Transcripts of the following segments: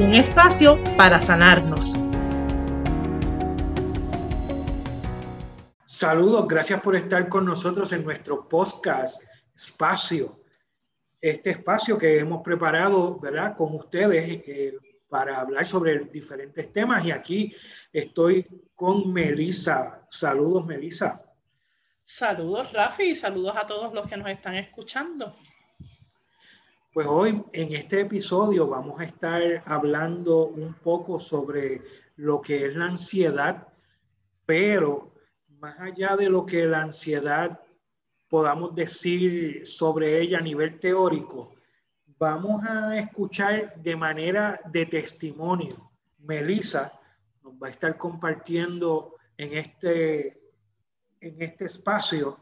Un espacio para sanarnos. Saludos, gracias por estar con nosotros en nuestro podcast Espacio. Este espacio que hemos preparado, ¿verdad? Con ustedes eh, para hablar sobre diferentes temas y aquí estoy con Melisa. Saludos, Melisa. Saludos, Rafi, y saludos a todos los que nos están escuchando. Pues hoy en este episodio vamos a estar hablando un poco sobre lo que es la ansiedad, pero más allá de lo que la ansiedad podamos decir sobre ella a nivel teórico, vamos a escuchar de manera de testimonio. Melissa nos va a estar compartiendo en este, en este espacio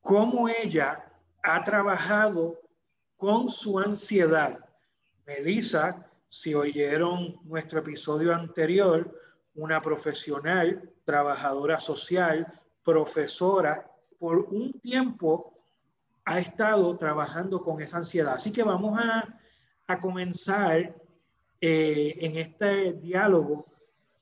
cómo ella ha trabajado con su ansiedad. Melissa, si oyeron nuestro episodio anterior, una profesional trabajadora social, profesora, por un tiempo ha estado trabajando con esa ansiedad. Así que vamos a, comenzar eh, en este diálogo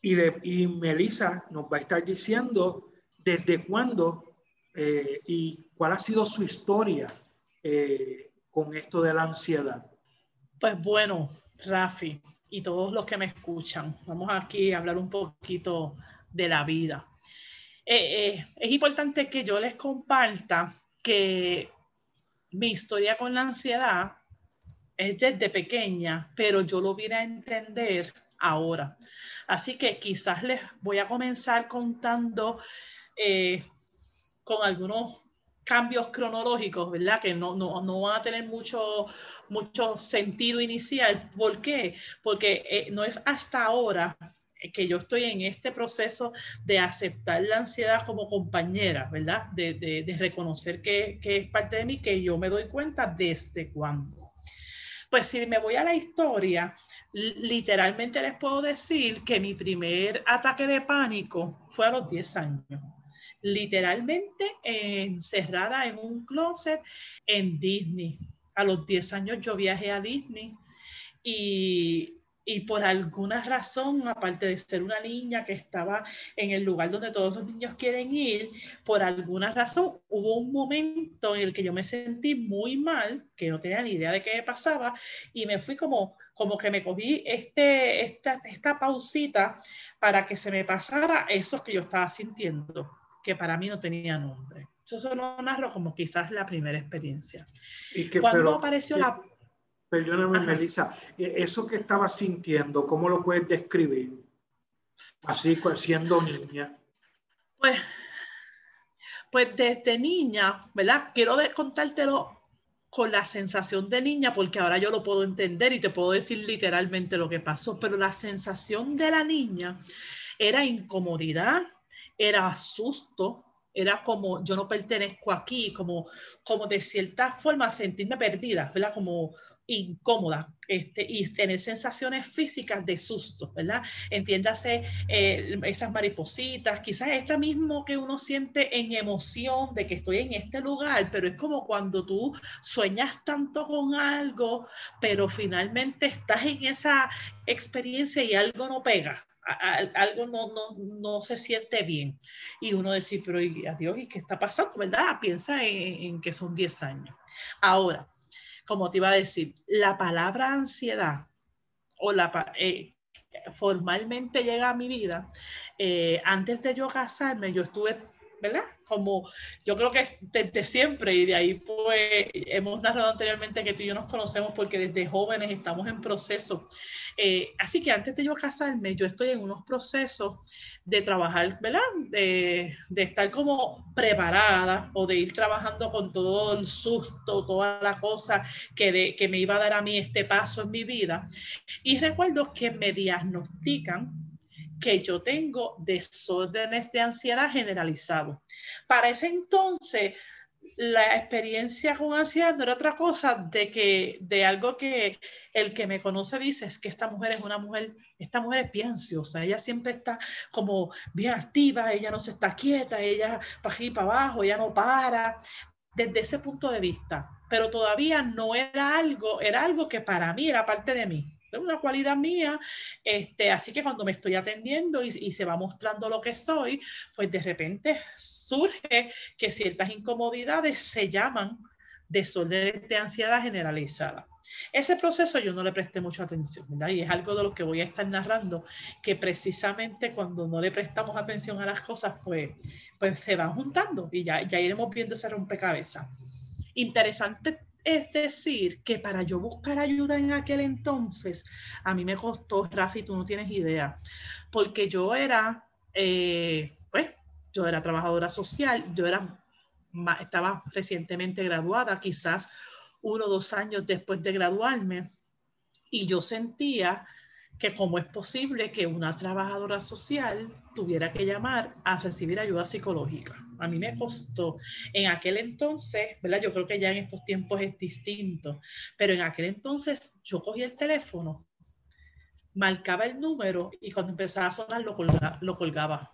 y, y Melissa nos va a estar diciendo desde cuándo eh, y cuál ha sido su historia eh, con esto de la ansiedad. Pues bueno, Rafi y todos los que me escuchan, vamos aquí a hablar un poquito de la vida. Eh, eh, es importante que yo les comparta que mi historia con la ansiedad es desde pequeña, pero yo lo vine a entender ahora. Así que quizás les voy a comenzar contando eh, con algunos cambios cronológicos, ¿verdad? Que no, no, no, van a tener mucho, mucho sentido inicial. ¿Por qué? Porque no es hasta ahora que yo estoy en este proceso de aceptar la ansiedad como compañera, ¿verdad? De, de, reconocer que, que, es parte de mí, que yo me doy cuenta desde cuándo. Pues si me voy a la historia, literalmente les puedo decir que mi primer ataque de pánico fue a los 10 años. Literalmente encerrada en un closet en Disney. A los 10 años yo viajé a Disney y y por alguna razón, aparte de ser una niña que estaba en el lugar donde todos los niños quieren ir, por alguna razón hubo un momento en el que yo me sentí muy mal, que no tenía ni idea de qué me pasaba, y me fui como, como que me cogí este, esta, esta pausita para que se me pasara eso que yo estaba sintiendo, que para mí no tenía nombre. Eso lo narro como quizás la primera experiencia. ¿Y que, Cuando apareció la Perdóname, Melissa, e, eso que estaba sintiendo, ¿cómo lo puedes describir? Así siendo niña. Pues, pues desde niña, ¿verdad? Quiero contártelo con la sensación de niña, porque ahora yo lo puedo entender y te puedo decir literalmente lo que pasó, pero la sensación de la niña era incomodidad, era susto, era como yo no pertenezco aquí, como, como de cierta forma sentirme perdida, ¿verdad? Como, incómoda este, y tener sensaciones físicas de susto, ¿verdad? Entiéndase eh, esas maripositas, quizás esta mismo que uno siente en emoción de que estoy en este lugar, pero es como cuando tú sueñas tanto con algo, pero finalmente estás en esa experiencia y algo no pega, algo no, no, no, se siente bien. Y uno dice, pero adiós, ¿y qué está pasando? ¿Verdad? Piensa en, en que son 10 años. Ahora, como te iba a decir, la palabra ansiedad o la, eh, formalmente llega a mi vida, eh, antes de yo casarme, yo estuve ¿verdad? Como yo creo que es desde siempre y de ahí pues hemos narrado anteriormente que tú y yo nos conocemos porque desde jóvenes estamos en proceso. Eh, así que antes de yo casarme, yo estoy en unos procesos de trabajar, ¿verdad? De, de, estar como preparada o de ir trabajando con todo el susto, toda la cosa que, de, que me iba a dar a mí este paso en mi vida. Y recuerdo que me diagnostican que yo tengo desórdenes de ansiedad generalizado. Para ese entonces, la experiencia con ansiedad no era otra cosa de que de algo que el que me conoce dice es que esta mujer es una mujer, esta mujer es bien ella siempre está como bien activa, ella no se está quieta, ella para aquí para abajo, ella no para, desde ese punto de vista, pero todavía no era algo, era algo que para mí era parte de mí es una cualidad mía, este, así que cuando me estoy atendiendo y, se va mostrando lo que soy, pues de repente surge que ciertas incomodidades se llaman desorden de ansiedad generalizada. Ese proceso yo no le presté mucha atención, ¿verdad? Y es algo de lo que voy a estar narrando, que precisamente cuando no le prestamos atención a las cosas, pues, pues se van juntando y ya, ya iremos viendo ese rompecabezas. Interesante es decir, que para yo buscar ayuda en aquel entonces, a mí me costó, Rafi, tú no tienes idea, porque yo era, eh, pues, yo era trabajadora social, yo era, estaba recientemente graduada, quizás uno o dos años después de graduarme, y yo sentía que cómo es posible que una trabajadora social tuviera que llamar a recibir ayuda psicológica. A mí me costó en aquel entonces, ¿verdad? Yo creo que ya en estos tiempos es distinto, pero en aquel entonces yo cogí el teléfono, marcaba el número y cuando empezaba a sonar lo, lo colgaba.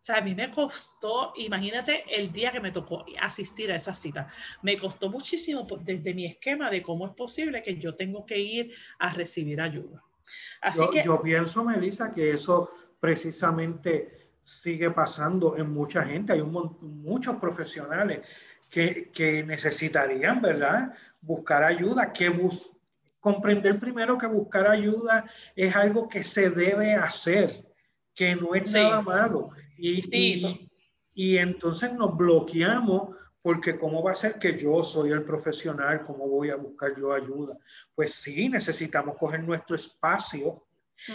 O sea, a mí me costó, imagínate el día que me tocó asistir a esa cita, me costó muchísimo desde mi esquema de cómo es posible que yo tengo que ir a recibir ayuda yo, yo pienso, Melissa, que eso precisamente sigue pasando en mucha gente. Hay un, muchos profesionales que, que, necesitarían, ¿verdad? Buscar ayuda, que bus comprender primero que buscar ayuda es algo que se debe hacer, que no es nada malo. Y, y, y, entonces nos bloqueamos porque ¿cómo va a ser que yo soy el profesional? ¿Cómo voy a buscar yo ayuda? Pues sí, necesitamos coger nuestro espacio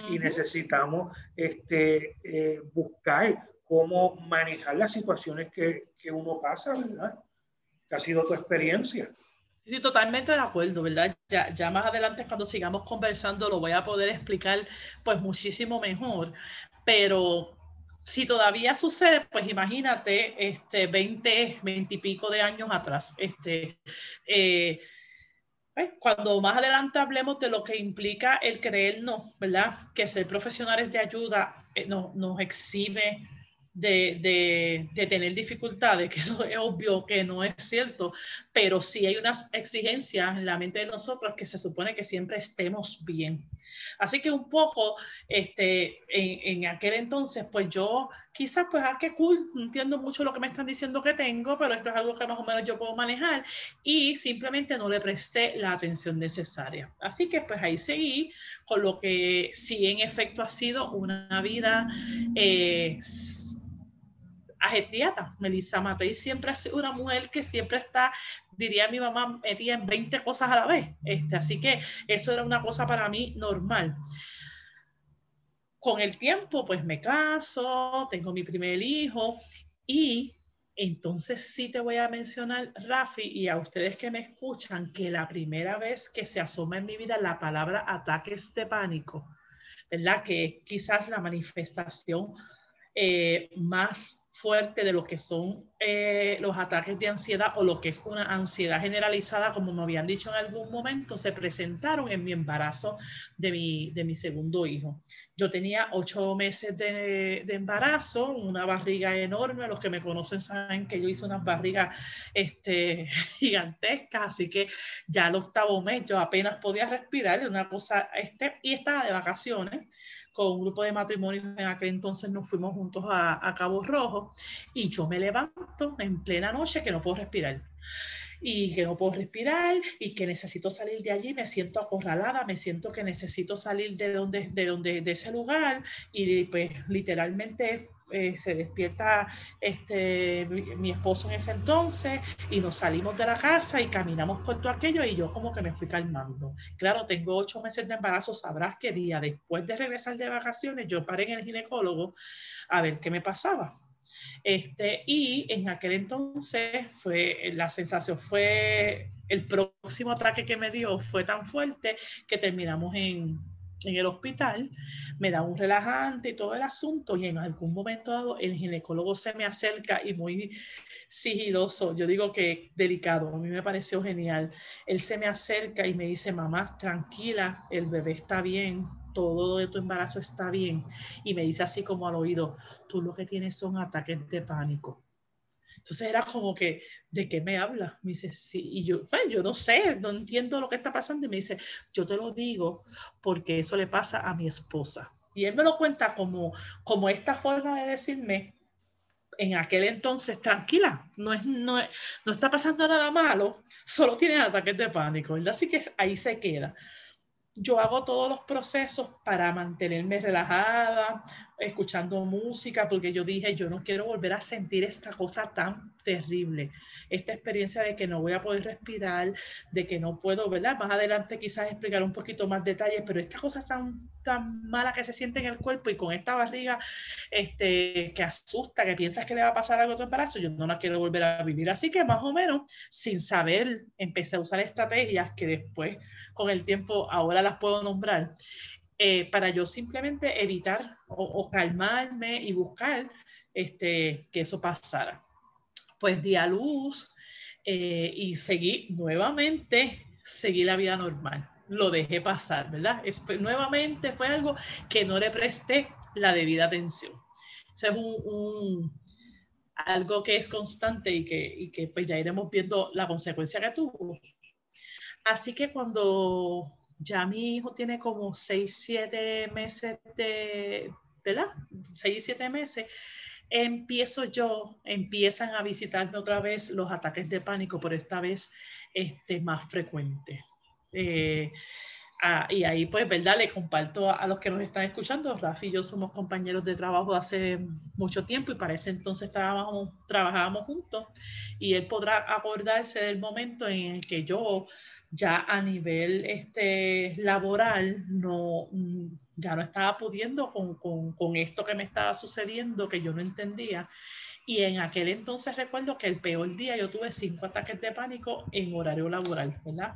y necesitamos este, eh, buscar cómo manejar las situaciones que, que uno pasa, ¿verdad? ¿Qué ha sido tu experiencia? Sí, totalmente de acuerdo, ¿verdad? Ya, ya más adelante cuando sigamos conversando lo voy a poder explicar pues muchísimo mejor, pero si todavía sucede, pues imagínate, este, 20, 20 y pico de años atrás. Este, eh, cuando más adelante hablemos de lo que implica el creernos, ¿verdad? Que ser profesionales de ayuda eh, nos exime de, de, tener dificultades, que eso es obvio que no es cierto, pero sí hay unas exigencias en la mente de nosotros que se supone que siempre estemos bien. Así que un poco, este, en, aquel entonces, pues yo quizás, pues, ah, qué cool, entiendo mucho lo que me están diciendo que tengo, pero esto es algo que más o menos yo puedo manejar y simplemente no le presté la atención necesaria. Así que, pues, ahí seguí con lo que sí en efecto ha sido una vida... Eh, ajetreada. Melissa Matei siempre ha sido una mujer que siempre está, diría mi mamá, metida en 20 cosas a la vez. Este, así que eso era una cosa para mí normal. Con el tiempo, pues me caso, tengo mi primer hijo y entonces sí te voy a mencionar, Rafi, y a ustedes que me escuchan, que la primera vez que se asoma en mi vida la palabra ataques de pánico, ¿verdad? Que es quizás la manifestación eh, más fuerte de lo que son eh, los ataques de ansiedad o lo que es una ansiedad generalizada, como me habían dicho en algún momento, se presentaron en mi embarazo de mi, de mi segundo hijo. Yo tenía ocho meses de, embarazo, una barriga enorme. Los que me conocen saben que yo hice unas barrigas este, gigantescas, así que ya al octavo mes yo apenas podía respirar, una cosa, este, y estaba de vacaciones con un grupo de matrimonios en aquel entonces nos fuimos juntos a, Cabo Rojo y yo me levanto en plena noche que no puedo respirar. y que no puedo respirar y que necesito salir de allí, me siento acorralada, me siento que necesito salir de donde, de donde, de ese lugar y pues literalmente eh, se despierta este, mi, esposo en ese entonces y nos salimos de la casa y caminamos por todo aquello y yo como que me fui calmando. Claro, tengo ocho meses de embarazo, sabrás qué día después de regresar de vacaciones yo paré en el ginecólogo a ver qué me pasaba. Este, y en aquel entonces fue la sensación fue el próximo ataque que me dio fue tan fuerte que terminamos en en el hospital, me da un relajante y todo el asunto y en algún momento dado el ginecólogo se me acerca y muy sigiloso, yo digo que delicado, a mí me pareció genial, él se me acerca y me dice, mamá, tranquila, el bebé está bien, todo de tu embarazo está bien y me dice así como al oído, tú lo que tienes son ataques de pánico. Entonces era como que, ¿de qué me habla? Me dice, sí, y yo, yo no sé, no entiendo lo que está pasando. Y me dice, yo te lo digo porque eso le pasa a mi esposa. Y él me lo cuenta como, como esta forma de decirme, en aquel entonces, tranquila, no, es, no, no está pasando nada malo, solo tiene ataques de pánico, ¿verdad? Así que ahí se queda yo hago todos los procesos para mantenerme relajada, escuchando música, porque yo dije, yo no quiero volver a sentir esta cosa tan terrible, esta experiencia de que no voy a poder respirar, de que no puedo, ¿verdad? Más adelante quizás explicar un poquito más detalles, pero esta cosa tan, tan mala que se siente en el cuerpo y con esta barriga este, que asusta, que piensas que le va a pasar algo a tu embarazo, yo no la quiero volver a vivir. Así que más o menos, sin saber, empecé a usar estrategias que después, con el tiempo, ahora las puedo nombrar eh, para yo simplemente evitar o, calmarme y buscar este, que eso pasara. Pues di a luz eh, y seguí nuevamente, seguí la vida normal. Lo dejé pasar, ¿verdad? nuevamente fue algo que no le presté la debida atención. Es un, algo que es constante y que, y que pues ya iremos viendo la consecuencia que tuvo. Así que cuando ya mi hijo tiene como 6, 7 meses de, ¿verdad? 6, 7 meses. Empiezo yo, empiezan a visitarme otra vez los ataques de pánico, por esta vez este, más frecuente. Eh, ah, y ahí, pues, ¿verdad? Le comparto a, los que nos están escuchando. Rafi y yo somos compañeros de trabajo hace mucho tiempo y para ese entonces trabajábamos, trabajábamos juntos. Y él podrá acordarse del momento en el que yo ya a nivel este, laboral no, ya no estaba pudiendo con, con, con, esto que me estaba sucediendo, que yo no entendía. Y en aquel entonces recuerdo que el peor día yo tuve cinco ataques de pánico en horario laboral, ¿verdad?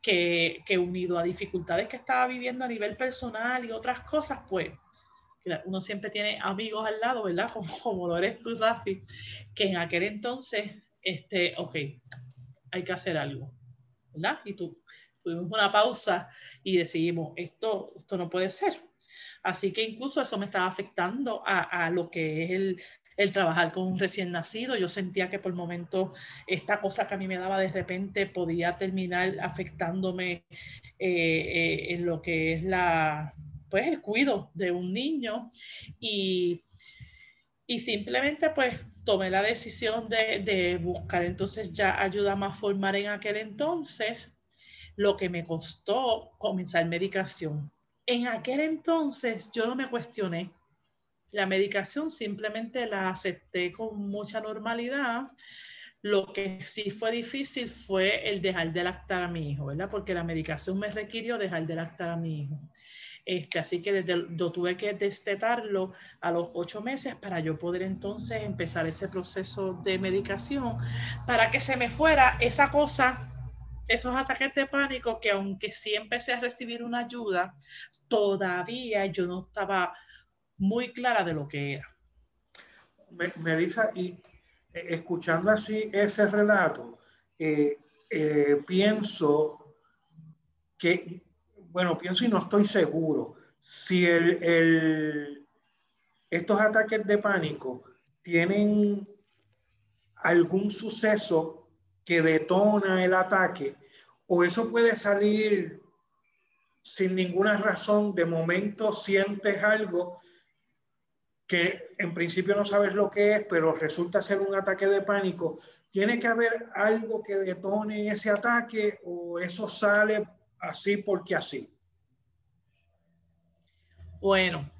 Que, que unido a dificultades que estaba viviendo a nivel personal y otras cosas, pues uno siempre tiene amigos al lado, ¿verdad? Como, como lo eres tú, Rafi, que en aquel entonces, este, ok, hay que hacer algo ¿verdad? Y tú, tuvimos una pausa y decidimos, esto, esto no puede ser. Así que incluso eso me estaba afectando a, a lo que es el, el, trabajar con un recién nacido. Yo sentía que por momentos esta cosa que a mí me daba de repente podía terminar afectándome eh, eh, en lo que es la, pues, el cuido de un niño. Y, y simplemente pues tomé la decisión de, buscar entonces ya ayuda más formal en aquel entonces, lo que me costó comenzar medicación. En aquel entonces yo no me cuestioné. La medicación simplemente la acepté con mucha normalidad. Lo que sí fue difícil fue el dejar de lactar a mi hijo, ¿verdad? Porque la medicación me requirió dejar de lactar a mi hijo. Este, así que desde, yo tuve que destetarlo a los ocho meses para yo poder entonces empezar ese proceso de medicación para que se me fuera esa cosa, esos ataques de pánico que aunque sí empecé a recibir una ayuda, todavía yo no estaba muy clara de lo que era. Melissa, y eh, escuchando así ese relato, eh, eh, pienso que bueno, pienso y no estoy seguro si el, estos ataques de pánico tienen algún suceso que detona el ataque o eso puede salir sin ninguna razón, de momento sientes algo que en principio no sabes lo que es, pero resulta ser un ataque de pánico, ¿tiene que haber algo que detone ese ataque o eso sale así porque así? Bueno,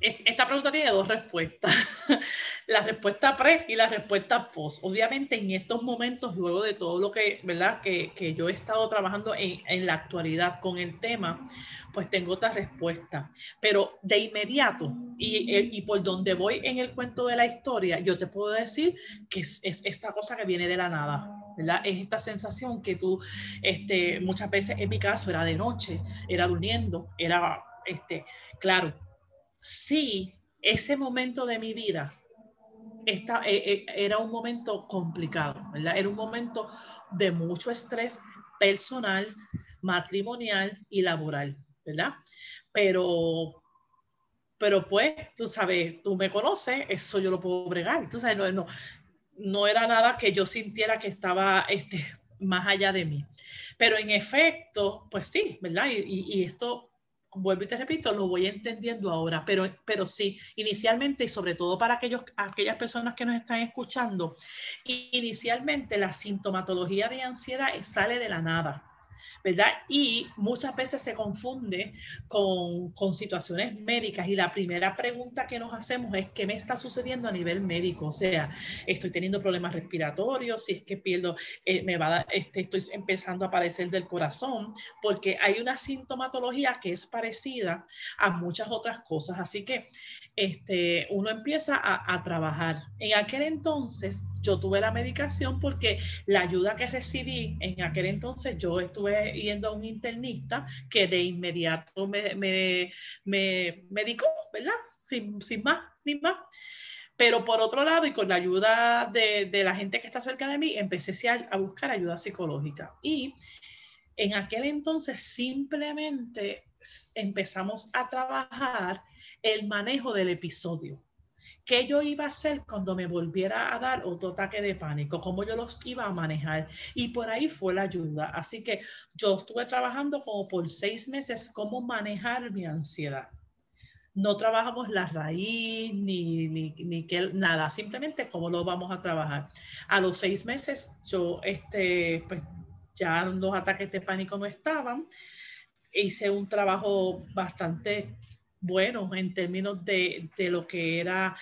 esta pregunta tiene dos respuestas. la respuesta pre y la respuesta post. Obviamente en estos momentos, luego de todo lo que, ¿verdad? Que, que yo he estado trabajando en, en, la actualidad con el tema, pues tengo otra respuesta. Pero de inmediato, y, y, por donde voy en el cuento de la historia, yo te puedo decir que es, es esta cosa que viene de la nada. Es esta sensación que tú, este, muchas veces en mi caso era de noche, era durmiendo, era, este, claro, sí, ese momento de mi vida esta, eh, eh, era un momento complicado, ¿verdad? Era un momento de mucho estrés personal, matrimonial y laboral, ¿verdad? Pero, pero pues, tú sabes, tú me conoces, eso yo lo puedo bregar, tú sabes, no, no, no era nada que yo sintiera que estaba este, más allá de mí. Pero en efecto, pues sí, ¿verdad? Y, y esto vuelvo y te repito, lo voy entendiendo ahora, pero, pero sí, inicialmente y sobre todo para aquellos, aquellas personas que nos están escuchando, inicialmente la sintomatología de ansiedad sale de la nada. ¿Verdad? Y muchas veces se confunde con, con, situaciones médicas y la primera pregunta que nos hacemos es qué me está sucediendo a nivel médico, o sea, estoy teniendo problemas respiratorios, si es que pierdo, eh, me va a este, estoy empezando a aparecer del corazón, porque hay una sintomatología que es parecida a muchas otras cosas, así que este, uno empieza a, a trabajar. En aquel entonces yo tuve la medicación porque la ayuda que recibí en aquel entonces, yo estuve yendo a un internista que de inmediato me, me, me medicó, ¿verdad? Sin, sin más ni más. Pero por otro lado, y con la ayuda de, de la gente que está cerca de mí, empecé a, a buscar ayuda psicológica. Y en aquel entonces simplemente empezamos a trabajar el manejo del episodio qué yo iba a hacer cuando me volviera a dar otro ataque de pánico, cómo yo los iba a manejar. Y por ahí fue la ayuda. Así que yo estuve trabajando como por seis meses cómo manejar mi ansiedad. No trabajamos la raíz ni, ni, ni que, nada, simplemente cómo lo vamos a trabajar. A los seis meses yo, este, pues ya los ataques de pánico no estaban. Hice un trabajo bastante bueno en términos de, de lo que era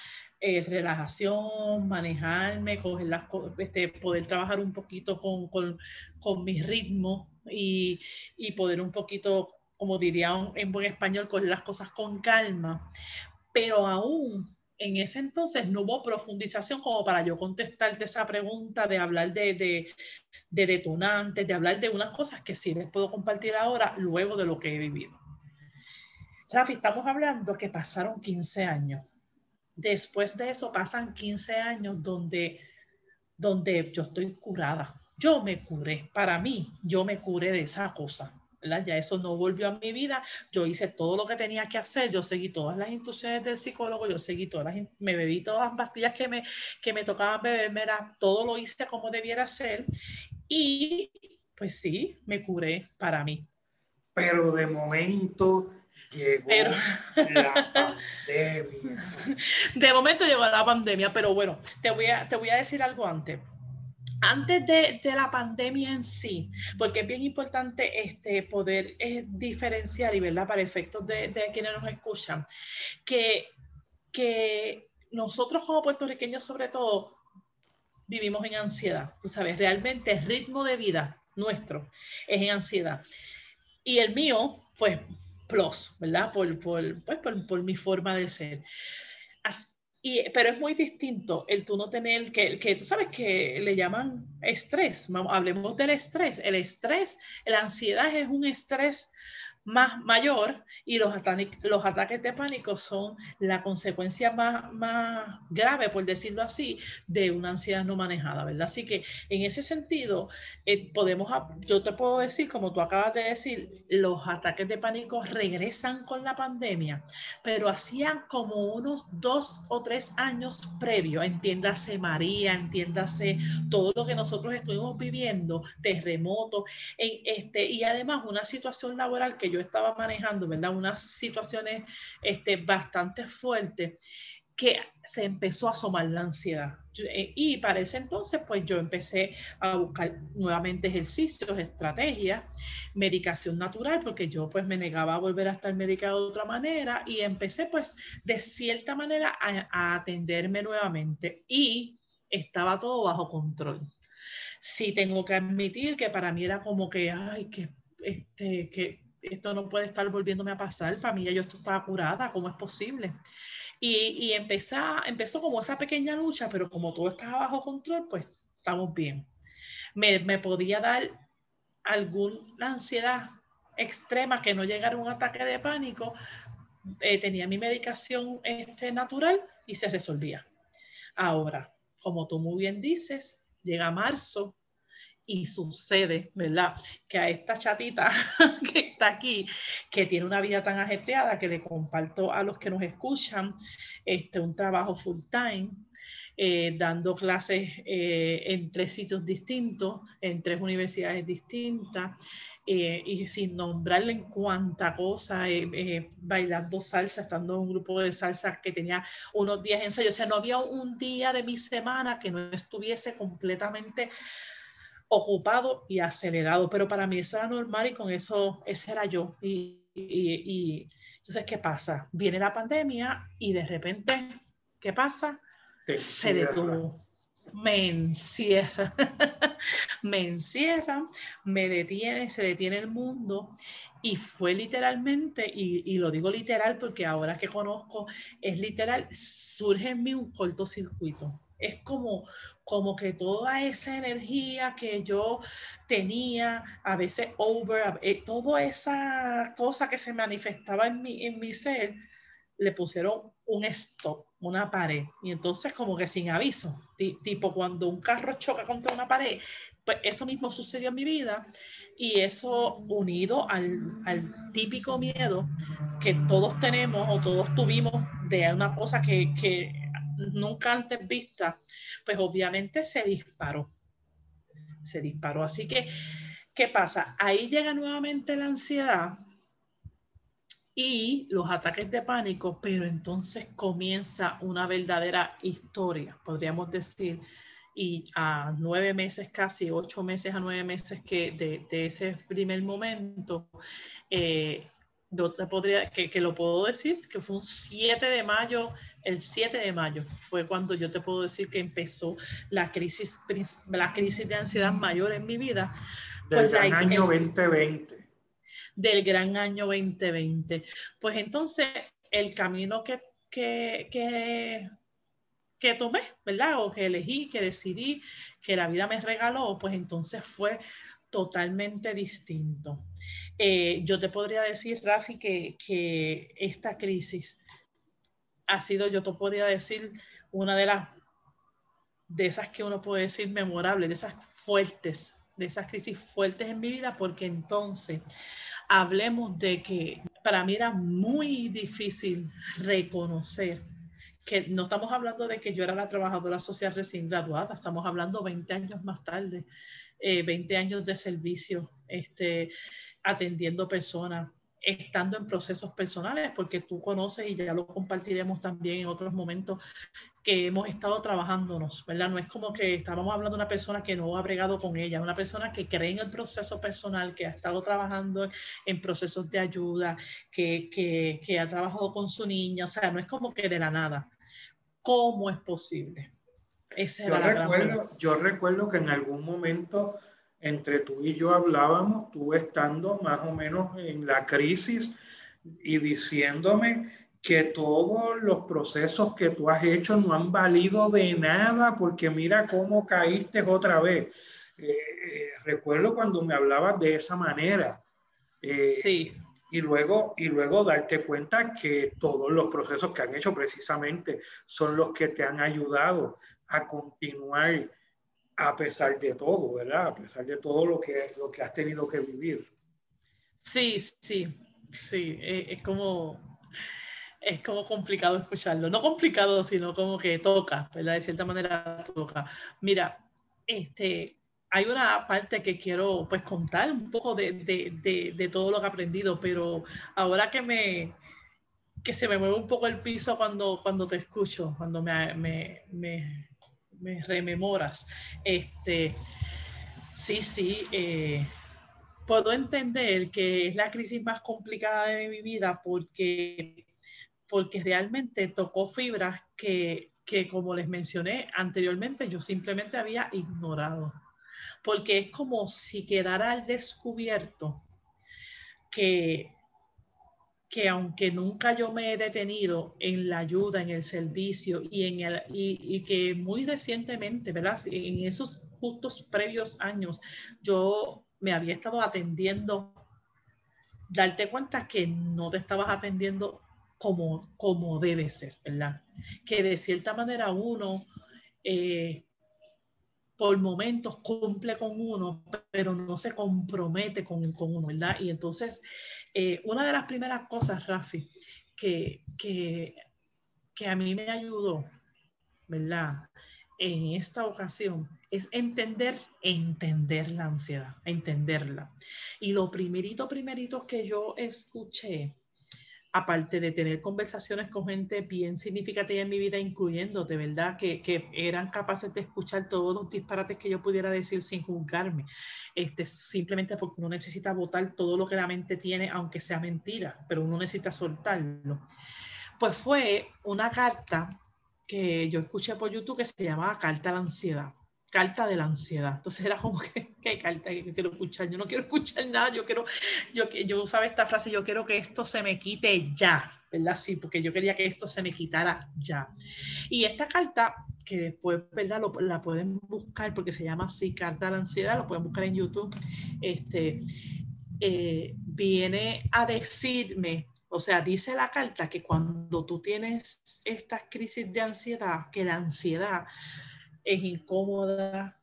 eh, relajación, manejarme, coger las, este, poder trabajar un poquito con, con, con mi ritmo y, y, poder un poquito, como diría en buen español, coger las cosas con calma. Pero aún en ese entonces no hubo profundización como para yo contestarte esa pregunta de hablar de, de detonantes, de hablar de unas cosas que sí les puedo compartir ahora luego de lo que he vivido. Rafi, estamos hablando que pasaron 15 años. Después de eso pasan 15 años donde, donde yo estoy curada. Yo me curé. Para mí, yo me curé de esa cosa. ¿verdad? Ya eso no volvió a mi vida. Yo hice todo lo que tenía que hacer. Yo seguí todas las instrucciones del psicólogo. Yo seguí todas las, me bebí todas las pastillas que me, que me tocaban beberme. Era, todo lo hice como debiera ser. Y pues sí, me curé para mí. Pero de momento llegó la pandemia. De momento llegó la pandemia, pero bueno, te voy a, te voy a decir algo antes. Antes de, de la pandemia en sí, porque es bien importante este, poder eh, diferenciar y verla para efectos de, de, quienes nos escuchan, que, que nosotros como puertorriqueños sobre todo vivimos en ansiedad, tú sabes, realmente el ritmo de vida nuestro es en ansiedad. Y el mío, pues plus, ¿verdad? Por, por, pues, por, por mi forma de ser. y, pero es muy distinto el tú no tener que, que tú sabes que le llaman estrés. hablemos del estrés. El estrés, la ansiedad es un estrés más mayor y los, los ataques de pánico son la consecuencia más, más grave, por decirlo así, de una ansiedad no manejada, ¿verdad? Así que en ese sentido, eh, podemos, yo te puedo decir, como tú acabas de decir, los ataques de pánico regresan con la pandemia, pero hacían como unos dos o tres años previo, entiéndase María, entiéndase todo lo que nosotros estuvimos viviendo, terremotos, en este, y además una situación laboral que yo estaba manejando, ¿verdad? Unas situaciones este, bastante fuertes. que se empezó a asomar la ansiedad. Eh, y para ese entonces, pues yo empecé a buscar nuevamente ejercicios, estrategias, medicación natural, porque yo pues me negaba a volver a estar medicado de otra manera y empecé pues de cierta manera a, atenderme nuevamente y estaba todo bajo control. Sí tengo que admitir que para mí era como que, ay, que, este, que esto no puede estar volviéndome a pasar, para mí ya yo estaba curada, ¿cómo es posible? Y, empezó, empezó como esa pequeña lucha, pero como todo estaba bajo control, pues estamos bien. Me, me podía dar alguna ansiedad extrema que no llegara un ataque de pánico, eh, tenía mi medicación este, natural y se resolvía. Ahora, como tú muy bien dices, llega marzo y sucede, ¿verdad? Que a esta chatita que está aquí, que tiene una vida tan ajetreada, que le comparto a los que nos escuchan, este, un trabajo full time, eh, dando clases eh, en tres sitios distintos, en tres universidades distintas, eh, y sin nombrarle en cuánta cosa, bailando salsa, estando en un grupo de salsa que tenía unos días en ensayo. O sea, no había un día de mi semana que no estuviese completamente ocupado y acelerado, pero para mí eso era normal y con eso, ese era yo. Y, y, entonces, ¿qué pasa? Viene la pandemia y de repente, ¿qué pasa? Se detuvo. Me encierra, me encierra, me detiene, se detiene el mundo y fue literalmente, y, y, lo digo literal porque ahora que conozco, es literal, surge en mí un cortocircuito. Es como, como que toda esa energía que yo tenía, a veces over, eh, toda esa cosa que se manifestaba en mi, en mi ser, le pusieron un stop, una pared. Y entonces como que sin aviso, tipo cuando un carro choca contra una pared, pues eso mismo sucedió en mi vida y eso unido al, típico miedo que todos tenemos o todos tuvimos de una cosa que nunca antes vista, pues obviamente se disparó. Se disparó. Así que, ¿qué pasa? Ahí llega nuevamente la ansiedad y los ataques de pánico, pero entonces comienza una verdadera historia, podríamos decir, y a nueve meses, casi ocho meses a nueve meses que de, ese primer momento, eh, yo te podría, que, que, lo puedo decir, que fue un 7 de mayo el 7 de mayo fue cuando yo te puedo decir que empezó la crisis, la crisis de ansiedad mayor en mi vida. Del pues gran año 2020. Del gran año 2020. Pues entonces el camino que, que, que, que tomé, ¿verdad? O que elegí, que decidí, que la vida me regaló, pues entonces fue totalmente distinto. Eh, yo te podría decir, Rafi, que, que esta crisis ha sido, yo te podría decir, una de las, de esas que uno puede decir memorables, de esas fuertes, de esas crisis fuertes en mi vida, porque entonces hablemos de que para mí era muy difícil reconocer que no estamos hablando de que yo era la trabajadora social recién graduada, estamos hablando 20 años más tarde, 20 eh, años de servicio, este, atendiendo personas, estando en procesos personales, porque tú conoces y ya lo compartiremos también en otros momentos que hemos estado trabajándonos, ¿verdad? No es como que estábamos hablando de una persona que no ha bregado con ella, una persona que cree en el proceso personal, que ha estado trabajando en procesos de ayuda, que, que, que ha trabajado con su niña, o sea, no es como que de la nada. ¿Cómo es posible? Esa yo, recuerdo, yo recuerdo que en algún momento entre tú y yo hablábamos, tú estando más o menos en la crisis y diciéndome que todos los procesos que tú has hecho no han valido de nada porque mira cómo caíste otra vez. Eh, eh, recuerdo cuando me hablabas de esa manera. Eh, sí. Y luego, y luego darte cuenta que todos los procesos que han hecho precisamente son los que te han ayudado a continuar a pesar de todo, ¿verdad? A pesar de todo lo que, lo que has tenido que vivir. Sí, sí, sí, eh, es como, es como complicado escucharlo. No complicado, sino como que toca, ¿verdad? De cierta manera toca. Mira, este, hay una parte que quiero pues contar un poco de, de, de, todo lo que he aprendido, pero ahora que me, que se me mueve un poco el piso cuando, cuando te escucho, cuando me, me, me, rememoras. Este, sí, sí, eh, puedo entender que es la crisis más complicada de mi vida porque, porque realmente tocó fibras que, que, como les mencioné anteriormente, yo simplemente había ignorado. Porque es como si quedara al descubierto que, que aunque nunca yo me he detenido en la ayuda, en el servicio y, en el, y, que muy recientemente, ¿verdad? En esos justos previos años, yo me había estado atendiendo, darte cuenta que no te estabas atendiendo como, como debe ser, ¿verdad? Que de cierta manera uno eh, por momentos cumple con uno, pero no se compromete con, con uno, ¿verdad? Y entonces, eh, una de las primeras cosas, Rafi, que, que, que a mí me ayudó, ¿verdad? En esta ocasión es entender, entender la ansiedad, entenderla. Y lo primerito, primerito que yo escuché aparte de tener conversaciones con gente bien significativa en mi vida, incluyendo de verdad que, que, eran capaces de escuchar todos los disparates que yo pudiera decir sin juzgarme, este, simplemente porque uno necesita votar todo lo que la mente tiene, aunque sea mentira, pero uno necesita soltarlo. Pues fue una carta que yo escuché por YouTube que se llamaba Carta a la Ansiedad carta de la ansiedad. Entonces era como que, ¿qué carta que quiero escuchar? Yo no quiero escuchar nada, yo quiero, yo, yo usaba esta frase, yo quiero que esto se me quite ya, ¿verdad? Sí, porque yo quería que esto se me quitara ya. Y esta carta, que después, ¿verdad? la pueden buscar porque se llama así, carta de la ansiedad, lo pueden buscar en YouTube, este, eh, viene a decirme o sea, dice la carta que cuando tú tienes estas crisis de ansiedad, que la ansiedad es incómoda,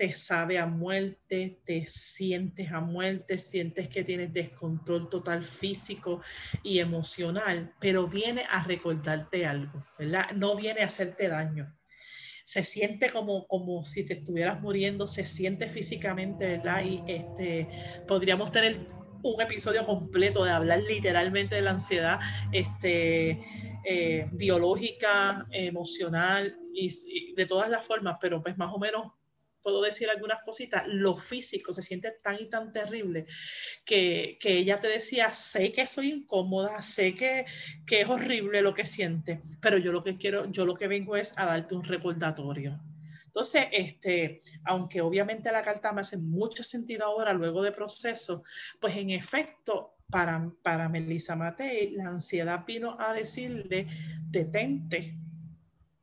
te sabe a muerte, te sientes a muerte, sientes que tienes descontrol total físico y emocional, pero viene a recordarte algo, ¿verdad? No viene a hacerte daño. Se siente como, como si te estuvieras muriendo, se siente físicamente, ¿verdad? Y este, podríamos tener un episodio completo de hablar literalmente de la ansiedad este, eh, biológica, emocional, y, de todas las formas, pero pues más o menos puedo decir algunas cositas, lo físico se siente tan y tan terrible que, que ella te decía, sé que soy incómoda, sé que, que, es horrible lo que siente, pero yo lo que quiero, yo lo que vengo es a darte un recordatorio. Entonces, este, aunque obviamente la carta me hace mucho sentido ahora, luego de proceso, pues en efecto, para, para Melissa Matei, la ansiedad vino a decirle, detente,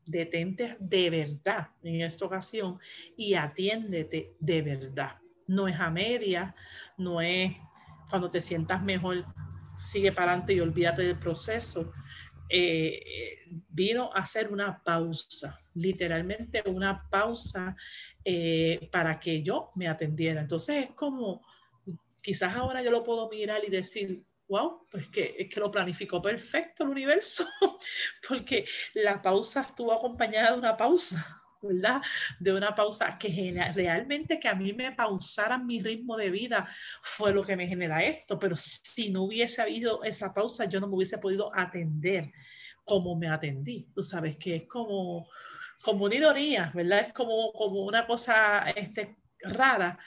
detente de verdad en esta ocasión y atiéndete de verdad. No es a media, no es cuando te sientas mejor, sigue para adelante y olvídate del proceso. Eh, vino a hacer una pausa, literalmente una pausa eh, para que yo me atendiera. Entonces es como, quizás ahora yo lo puedo mirar y decir, wow, pues que, es que lo planificó perfecto el universo, porque la pausa estuvo acompañada de una pausa, ¿verdad? De una pausa que realmente que a mí me pausara mi ritmo de vida fue lo que me genera esto, pero si no hubiese habido esa pausa, yo no me hubiese podido atender como me atendí. Tú sabes que es como, como una ¿verdad? Es como, como una cosa este, rara,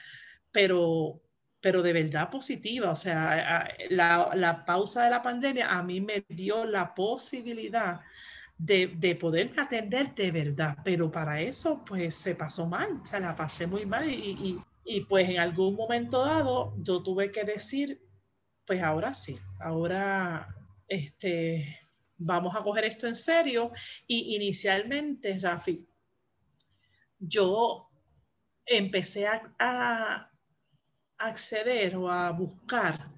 pero pero de verdad positiva. O sea, la, la, pausa de la pandemia a mí me dio la posibilidad de, de poder atender de verdad, pero para eso pues se pasó mal, o sea, la pasé muy mal y, y pues en algún momento dado yo tuve que decir, pues ahora sí, ahora este, vamos a coger esto en serio. Y inicialmente, Rafi, yo empecé a, acceder o a buscar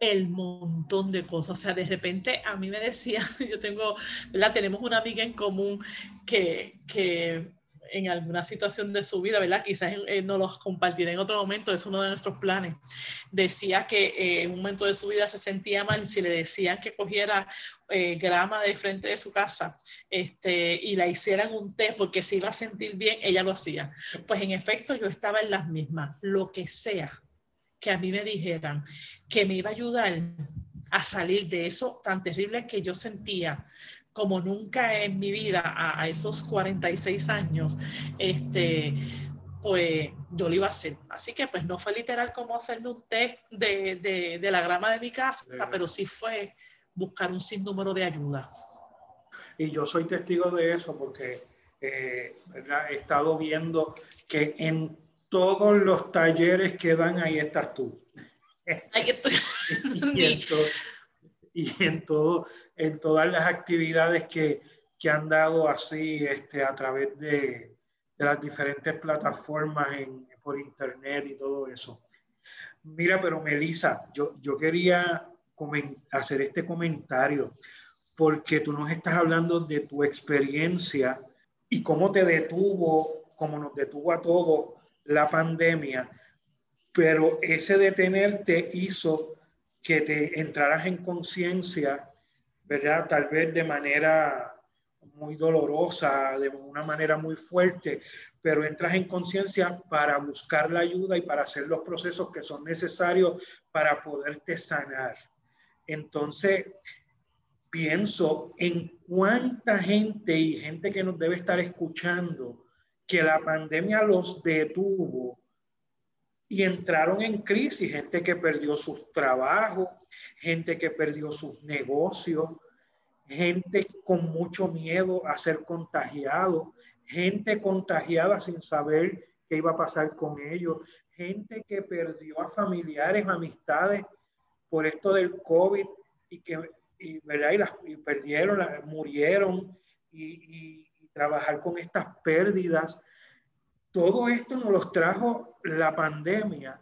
el montón de cosas. O sea, de repente a mí me decía, yo tengo, ¿verdad? Tenemos una amiga en común que, que en alguna situación de su vida, ¿verdad? Quizás eh, nos los compartirá en otro momento, es uno de nuestros planes. Decía que eh, en un momento de su vida se sentía mal si le decían que cogiera eh, grama de frente de su casa este, y la hicieran un té porque se iba a sentir bien, ella lo hacía. Pues en efecto yo estaba en las mismas, lo que sea que a mí me dijeran que me iba a ayudar, a salir de eso tan terrible que yo sentía como nunca en mi vida a, esos 46 años, este, pues yo lo iba a hacer. Así que pues no fue literal como hacerme un test de, de, de la grama de mi casa, pero sí fue buscar un sinnúmero de ayuda. Y yo soy testigo de eso porque eh, he estado viendo que en todos los talleres que dan ahí estás tú. Ahí estoy. y, en todo, en todas las actividades que, que han dado así este, a través de, de las diferentes plataformas en, por internet y todo eso. Mira, pero Melissa, yo, yo quería hacer este comentario porque tú nos estás hablando de tu experiencia y cómo te detuvo, cómo nos detuvo a todos la pandemia, pero ese detenerte hizo que te entraras en conciencia, ¿verdad? Tal vez de manera muy dolorosa, de una manera muy fuerte, pero entras en conciencia para buscar la ayuda y para hacer los procesos que son necesarios para poderte sanar. Entonces, pienso en cuánta gente y gente que nos debe estar escuchando que la pandemia los detuvo y entraron en crisis, gente que perdió sus trabajos, gente que perdió sus negocios, gente con mucho miedo a ser contagiado, gente contagiada sin saber qué iba a pasar con ellos, gente que perdió a familiares, amistades por esto del COVID y que ¿verdad? y, las, perdieron, murieron y, trabajar con estas pérdidas. Todo esto nos los trajo la pandemia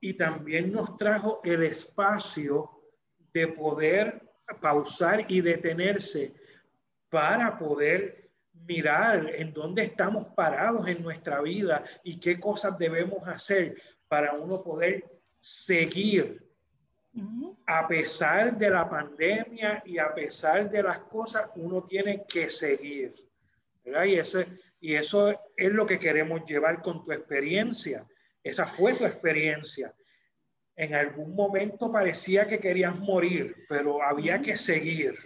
y también nos trajo el espacio de poder pausar y detenerse para poder mirar en dónde estamos parados en nuestra vida y qué cosas debemos hacer para uno poder seguir a pesar de la pandemia y a pesar de las cosas, uno tiene que seguir. Y, eso, y eso es lo que queremos llevar con tu experiencia. Esa fue tu experiencia. En algún momento parecía que querías morir, pero había que seguir.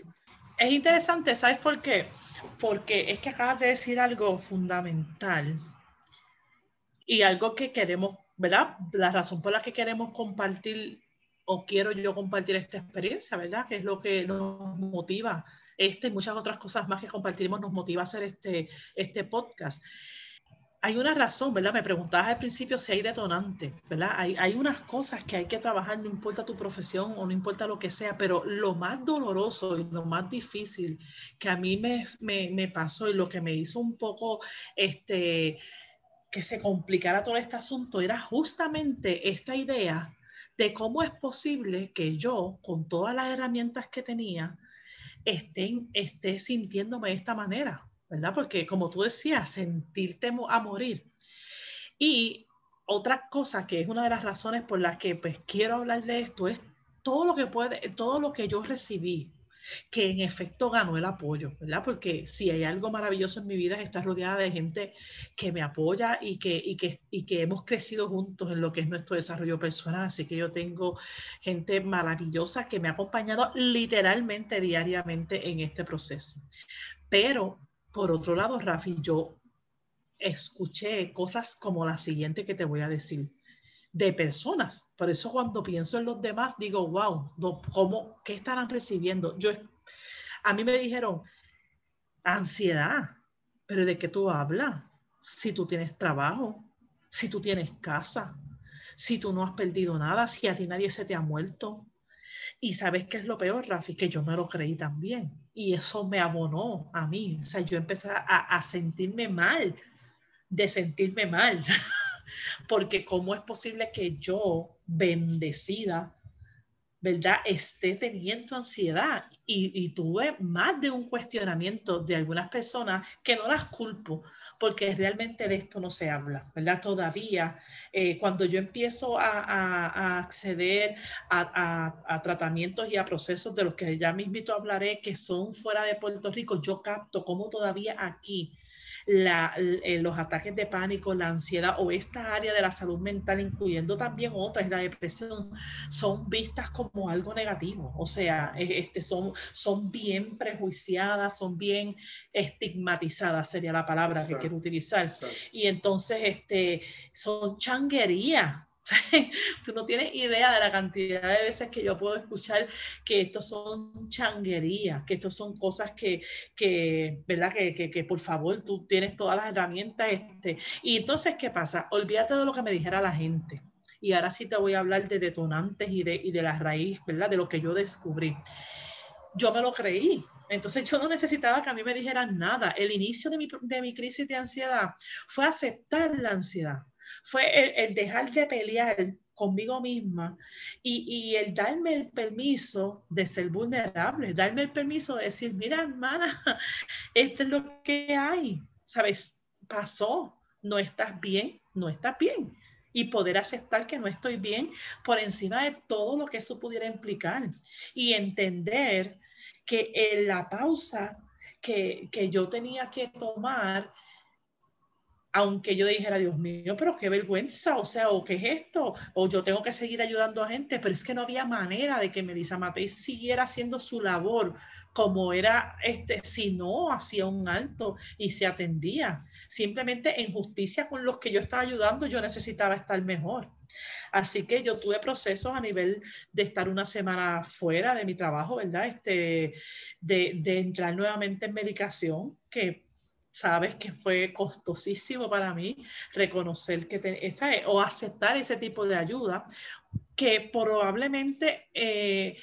Es interesante, ¿sabes por qué? Porque es que acabas de decir algo fundamental y algo que queremos, ¿verdad? La razón por la que queremos compartir o quiero yo compartir esta experiencia, ¿verdad? Que es lo que nos motiva. Este y muchas otras cosas más que compartiremos nos motiva a hacer este, este podcast. Hay una razón, ¿verdad? Me preguntabas al principio si hay detonante, ¿verdad? Hay, hay unas cosas que hay que trabajar, no importa tu profesión o no importa lo que sea, pero lo más doloroso y lo más difícil que a mí me, me, me pasó y lo que me hizo un poco, este, que se complicara todo este asunto era justamente esta idea de cómo es posible que yo, con todas las herramientas que tenía, esté, esté sintiéndome de esta manera, ¿verdad? Porque como tú decías, sentirte a morir. Y otra cosa que es una de las razones por las que pues quiero hablar de esto es todo lo que puede, todo lo que yo recibí que en efecto ganó el apoyo, ¿verdad? Porque si hay algo maravilloso en mi vida es estar rodeada de gente que me apoya y que, y que, y que hemos crecido juntos en lo que es nuestro desarrollo personal. Así que yo tengo gente maravillosa que me ha acompañado literalmente diariamente en este proceso. Pero, por otro lado, Rafi, yo escuché cosas como la siguiente que te voy a decir de personas. Por eso cuando pienso en los demás, digo, wow, ¿cómo, ¿qué estarán recibiendo? Yo, a mí me dijeron, ansiedad, pero ¿de qué tú hablas? Si tú tienes trabajo, si tú tienes casa, si tú no has perdido nada, si a ti nadie se te ha muerto. Y sabes qué es lo peor, Rafi, que yo me lo creí también. Y eso me abonó a mí. O sea, yo empecé a, sentirme mal, de sentirme mal. porque cómo es posible que yo, bendecida, ¿verdad? Esté teniendo ansiedad y, tuve más de un cuestionamiento de algunas personas que no las culpo porque realmente de esto no se habla, ¿verdad? Todavía, eh, cuando yo empiezo a, acceder a, tratamientos y a procesos de los que ya mismito hablaré, que son fuera de Puerto Rico, yo capto cómo todavía aquí la, eh, los ataques de pánico, la ansiedad o esta área de la salud mental, incluyendo también otras, la depresión, son vistas como algo negativo. O sea, este, son, son bien prejuiciadas, son bien estigmatizadas, sería la palabra que quiero utilizar. Y entonces este, son changuerías Tú no tienes idea de la cantidad de veces que yo puedo escuchar que estos son changuerías, que estos son cosas que, que ¿verdad? Que, que, que, por favor tú tienes todas las herramientas. Este. Y entonces, ¿qué pasa? Olvídate de lo que me dijera la gente. Y ahora sí te voy a hablar de detonantes y de, y de la raíz, ¿verdad? De lo que yo descubrí. Yo me lo creí, entonces yo no necesitaba que a mí me dijeran nada. El inicio de mi, de mi crisis de ansiedad fue aceptar la ansiedad fue el, dejar de pelear conmigo misma y, y, el darme el permiso de ser vulnerable, darme el permiso de decir, mira, hermana, esto es lo que hay, ¿sabes? Pasó, no estás bien, no estás bien. Y poder aceptar que no estoy bien por encima de todo lo que eso pudiera implicar. Y entender que en la pausa que, que yo tenía que tomar aunque yo dijera, Dios mío, pero qué vergüenza, o sea, o qué es esto, o yo tengo que seguir ayudando a gente, pero es que no había manera de que Melissa Matei siguiera haciendo su labor como era, este, si no hacía un alto y se atendía. Simplemente en justicia con los que yo estaba ayudando, yo necesitaba estar mejor. Así que yo tuve procesos a nivel de estar una semana fuera de mi trabajo, ¿verdad? Este, de, de entrar nuevamente en medicación, que sabes que fue costosísimo para mí reconocer que esa, o aceptar ese tipo de ayuda que probablemente eh,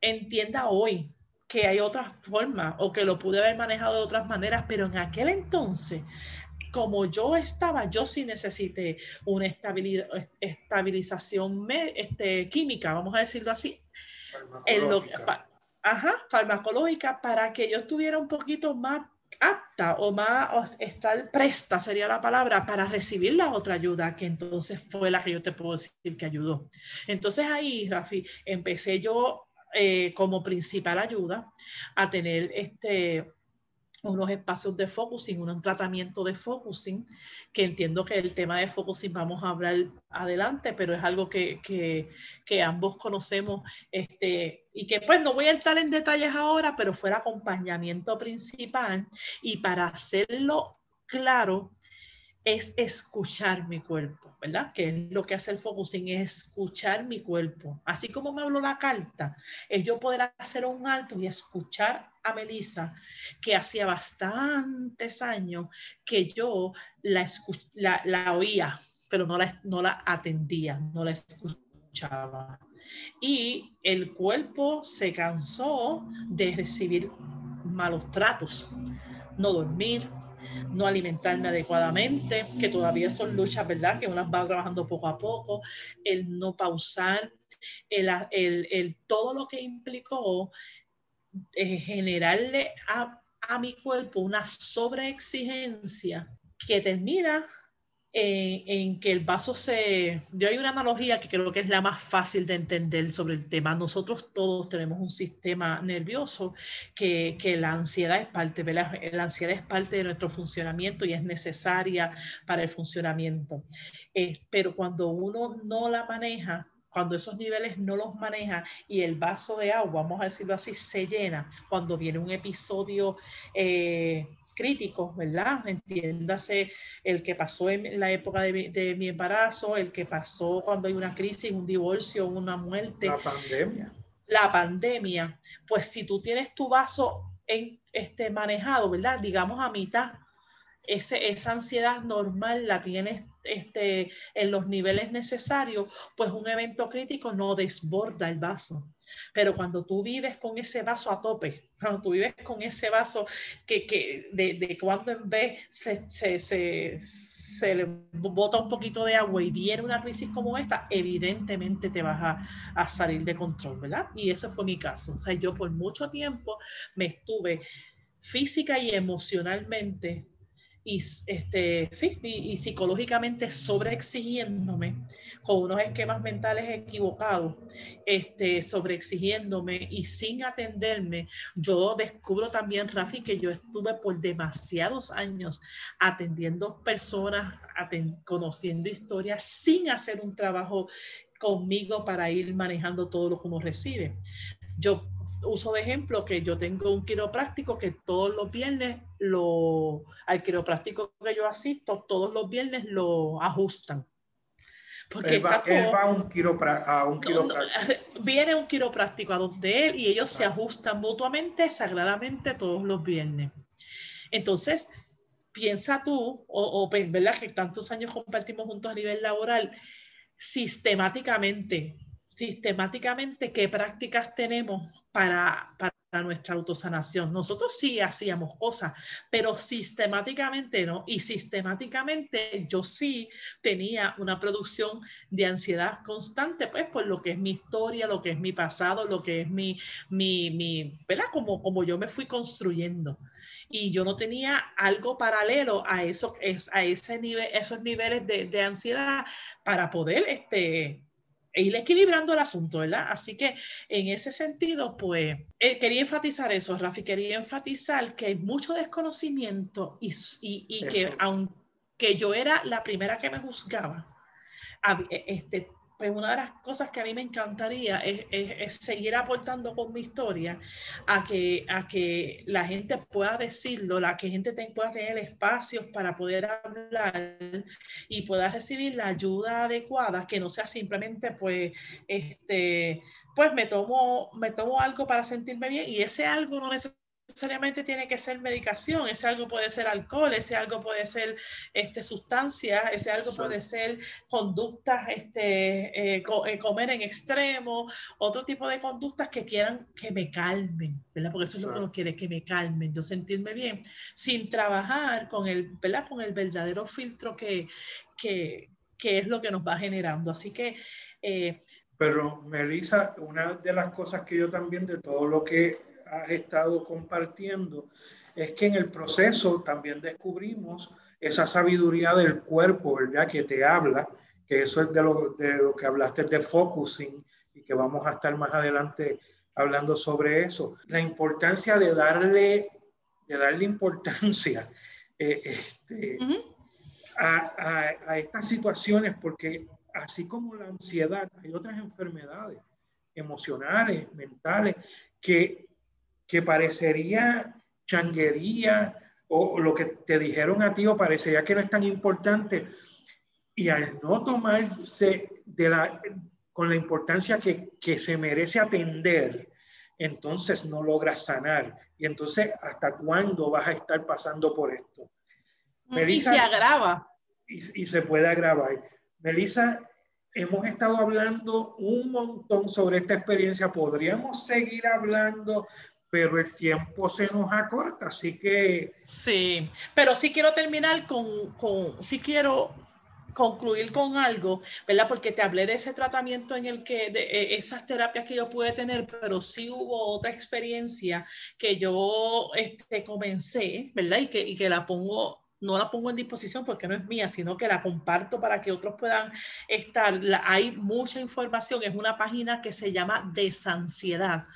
entienda hoy que hay otras formas o que lo pude haber manejado de otras maneras, pero en aquel entonces, como yo estaba, yo sí necesité una estabilización este, química, vamos a decirlo así, en lo, ajá, farmacológica, para que yo estuviera un poquito más apta o más estar presta sería la palabra para recibir la otra ayuda que entonces fue la que yo te puedo decir que ayudó. Entonces ahí, Rafi, empecé yo eh, como principal ayuda a tener este unos espacios de focusing, un tratamiento de focusing, que entiendo que el tema de focusing vamos a hablar adelante, pero es algo que, que, que, ambos conocemos este, y que pues no voy a entrar en detalles ahora, pero fue el acompañamiento principal y para hacerlo claro, es escuchar mi cuerpo, ¿verdad? Que es lo que hace el focusing, es escuchar mi cuerpo. Así como me habló la carta, es yo poder hacer un alto y escuchar a Melissa, que hacía bastantes años que yo la, la, la oía, pero no la, no la atendía, no la escuchaba. Y el cuerpo se cansó de recibir malos tratos, no dormir, no alimentarme adecuadamente, que todavía son luchas, ¿verdad? Que uno va trabajando poco a poco, el no pausar, el, el, el todo lo que implicó eh, generarle a, a mi cuerpo una sobreexigencia que termina en, que el vaso se... Yo hay una analogía que creo que es la más fácil de entender sobre el tema. Nosotros todos tenemos un sistema nervioso que, que la ansiedad es parte, ¿verdad? La ansiedad es parte de nuestro funcionamiento y es necesaria para el funcionamiento. Eh, pero cuando uno no la maneja, cuando esos niveles no los maneja y el vaso de agua, vamos a decirlo así, se llena, cuando viene un episodio... Eh, críticos, ¿verdad? Entiéndase el que pasó en la época de mi, embarazo, el que pasó cuando hay una crisis, un divorcio, una muerte. La pandemia. La pandemia. Pues si tú tienes tu vaso en, este, manejado, ¿verdad? Digamos a mitad, ese, esa ansiedad normal la tienes este, en los niveles necesarios, pues un evento crítico no desborda el vaso. Pero cuando tú vives con ese vaso a tope, cuando tú vives con ese vaso que, que de, de, cuando en vez se, se, se, se, le bota un poquito de agua y viene una crisis como esta, evidentemente te vas a, a salir de control, ¿verdad? Y ese fue mi caso. O sea, yo por mucho tiempo me estuve física y emocionalmente y, este, sí, y, psicológicamente sobreexigiéndome con unos esquemas mentales equivocados, este, sobreexigiéndome y sin atenderme, yo descubro también, Rafi, que yo estuve por demasiados años atendiendo personas, conociendo historias sin hacer un trabajo conmigo para ir manejando todo lo que uno recibe. Yo uso de ejemplo que yo tengo un quiropráctico que todos los viernes lo, al quiropráctico que yo asisto, todos los viernes lo ajustan. Porque él va, a un, quiropráctico. Viene un quiropráctico a donde él y ellos se ajustan mutuamente, sagradamente todos los viernes. Entonces, piensa tú, o, o ¿verdad? Que tantos años compartimos juntos a nivel laboral, sistemáticamente, sistemáticamente qué prácticas tenemos para, para nuestra autosanación. Nosotros sí hacíamos cosas, pero sistemáticamente no. Y sistemáticamente yo sí tenía una producción de ansiedad constante, pues por lo que es mi historia, lo que es mi pasado, lo que es mi, mi, mi ¿verdad? Como, como yo me fui construyendo. Y yo no tenía algo paralelo a, eso, a ese nivel, esos niveles de, de ansiedad para poder este, ir equilibrando el asunto, ¿verdad? Así que en ese sentido, pues, eh, quería enfatizar eso, Rafi, quería enfatizar que hay mucho desconocimiento y, y que aunque yo era la primera que me juzgaba, este, pues una de las cosas que a mí me encantaría es, seguir aportando con mi historia a que, a que la gente pueda decirlo, la que gente pueda tener espacios para poder hablar y pueda recibir la ayuda adecuada, que no sea simplemente pues, este, pues me tomo, me tomo algo para sentirme bien y ese algo no necesariamente necesariamente tiene que ser medicación, ese algo puede ser alcohol, ese algo puede ser este, sustancias, ese algo puede ser conductas, este, eh, eh, comer en extremo, otro tipo de conductas que quieran que me calmen, ¿verdad? Porque eso es lo que uno quiere, que me calmen, yo sentirme bien, sin trabajar con el, ¿verdad? Con el verdadero filtro que, que, que es lo que nos va generando. Así que... Eh, pero, Melissa, una de las cosas que yo también de todo lo que has estado compartiendo, es que en el proceso también descubrimos esa sabiduría del cuerpo, ¿verdad? Que te habla, que eso es de lo, de lo que hablaste de focusing y que vamos a estar más adelante hablando sobre eso. La importancia de darle, de darle importancia eh, este, a, a, a estas situaciones, porque así como la ansiedad, hay otras enfermedades emocionales, mentales, que que parecería changuería o lo que te dijeron a ti o parecería que no es tan importante y al no tomarse de la, con la importancia que, que se merece atender, entonces no logras sanar. Y entonces, ¿hasta cuándo vas a estar pasando por esto? y se agrava. Y, y, se puede agravar. Melissa, hemos estado hablando un montón sobre esta experiencia. ¿Podríamos seguir hablando pero el tiempo se nos acorta, así que... Sí, pero sí quiero terminar con, con sí quiero concluir con algo, ¿verdad? Porque te hablé de ese tratamiento en el que, de e, esas terapias que yo pude tener, pero sí hubo otra experiencia que yo este, comencé, ¿verdad? Y que, y que la pongo no la pongo en disposición porque no es mía, sino que la comparto para que otros puedan estar. hay mucha información, es una página que se llama Desansiedad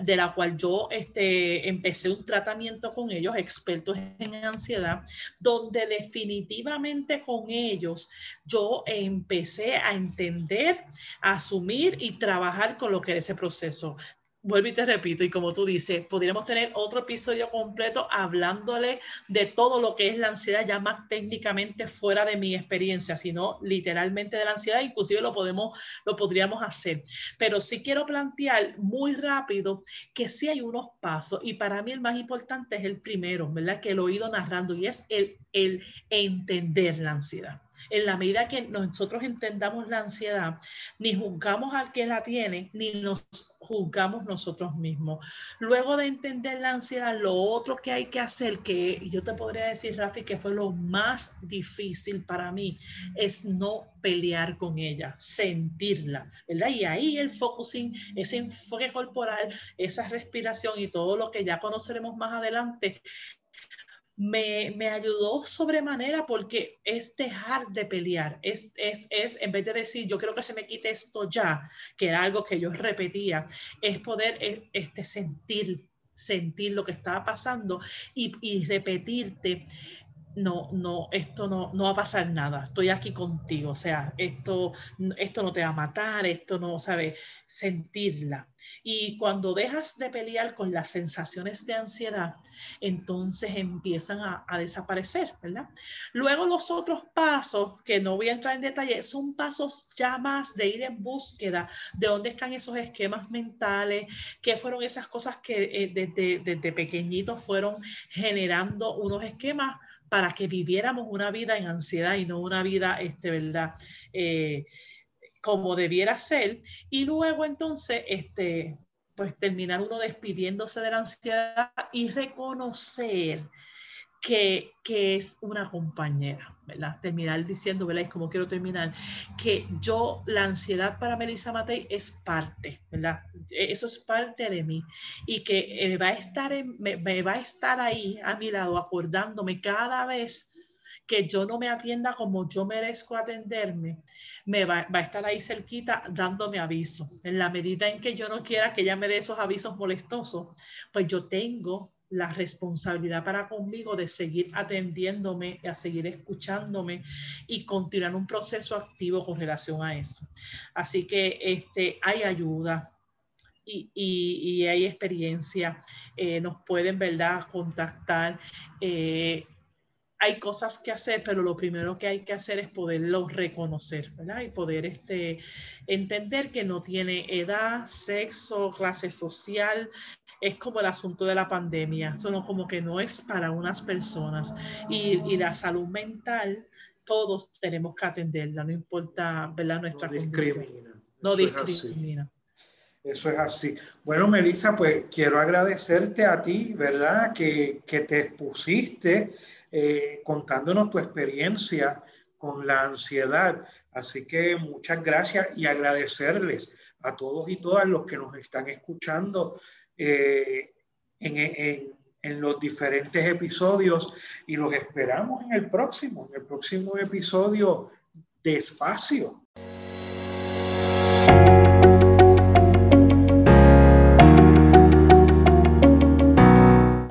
de la cual yo este, empecé un tratamiento con ellos, expertos en ansiedad, donde definitivamente con ellos yo empecé a entender, a asumir y trabajar con lo que era ese proceso vuelvo y te repito, y como tú dices, podríamos tener otro episodio completo hablándole de todo lo que es la ansiedad, ya más técnicamente fuera de mi experiencia, sino literalmente de la ansiedad, inclusive lo podemos, lo podríamos hacer. Pero sí quiero plantear muy rápido que sí hay unos pasos, y para mí el más importante es el primero, ¿verdad? Que lo he ido narrando, y es el, el entender la ansiedad en la medida que nosotros entendamos la ansiedad, ni juzgamos al que la tiene, ni nos juzgamos nosotros mismos. Luego de entender la ansiedad, lo otro que hay que hacer, que yo te podría decir, Rafi, que fue lo más difícil para mí, es no pelear con ella, sentirla, ¿verdad? Y ahí el focusing, ese enfoque corporal, esa respiración y todo lo que ya conoceremos más adelante, me, me, ayudó sobremanera porque es dejar de pelear, es, es, es, en vez de decir, yo quiero que se me quite esto ya, que era algo que yo repetía, es poder eh, este, sentir, sentir lo que estaba pasando y, y repetirte no, no, esto no, no va a pasar nada, estoy aquí contigo, o sea, esto, esto no te va a matar, esto no, ¿sabes? Sentirla. Y cuando dejas de pelear con las sensaciones de ansiedad, entonces empiezan a, a desaparecer, ¿verdad? Luego los otros pasos, que no voy a entrar en detalle, son pasos ya más de ir en búsqueda de dónde están esos esquemas mentales, qué fueron esas cosas que eh, desde, desde pequeñitos fueron generando unos esquemas para que viviéramos una vida en ansiedad y no una vida, este, ¿verdad? Eh, como debiera ser. Y luego entonces, este, pues terminar uno despidiéndose de la ansiedad y reconocer que, que es una compañera, ¿verdad? Terminar diciendo, ¿verdad? Es como quiero terminar, que yo, la ansiedad para Melissa Matei es parte, ¿verdad? E, eso es parte de mí y que eh, va a estar en, me, va a estar ahí a mi lado acordándome cada vez que yo no me atienda como yo merezco atenderme, me va, va, a estar ahí cerquita dándome aviso. En la medida en que yo no quiera que ella me dé esos avisos molestosos, pues yo tengo la responsabilidad para conmigo de seguir atendiéndome, a seguir escuchándome y continuar un proceso activo con relación a eso. Así que este, hay ayuda, y, y, hay experiencia, eh, nos pueden, ¿verdad?, contactar. Eh, hay cosas que hacer, pero lo primero que hay que hacer es poderlo reconocer, ¿verdad? Y poder este, entender que no tiene edad, sexo, clase social, es como el asunto de la pandemia, solo como que no es para unas personas. Y, y la salud mental, todos tenemos que atenderla, no importa ¿verdad? nuestra no condición. No discrimina. Eso es así. Bueno, Melissa, pues quiero agradecerte a ti, ¿verdad? Que, que te expusiste eh, contándonos tu experiencia con la ansiedad. Así que muchas gracias y agradecerles a todos y todas los que nos están escuchando eh, en, en, los diferentes episodios y los esperamos en el próximo, en el próximo episodio de Espacio.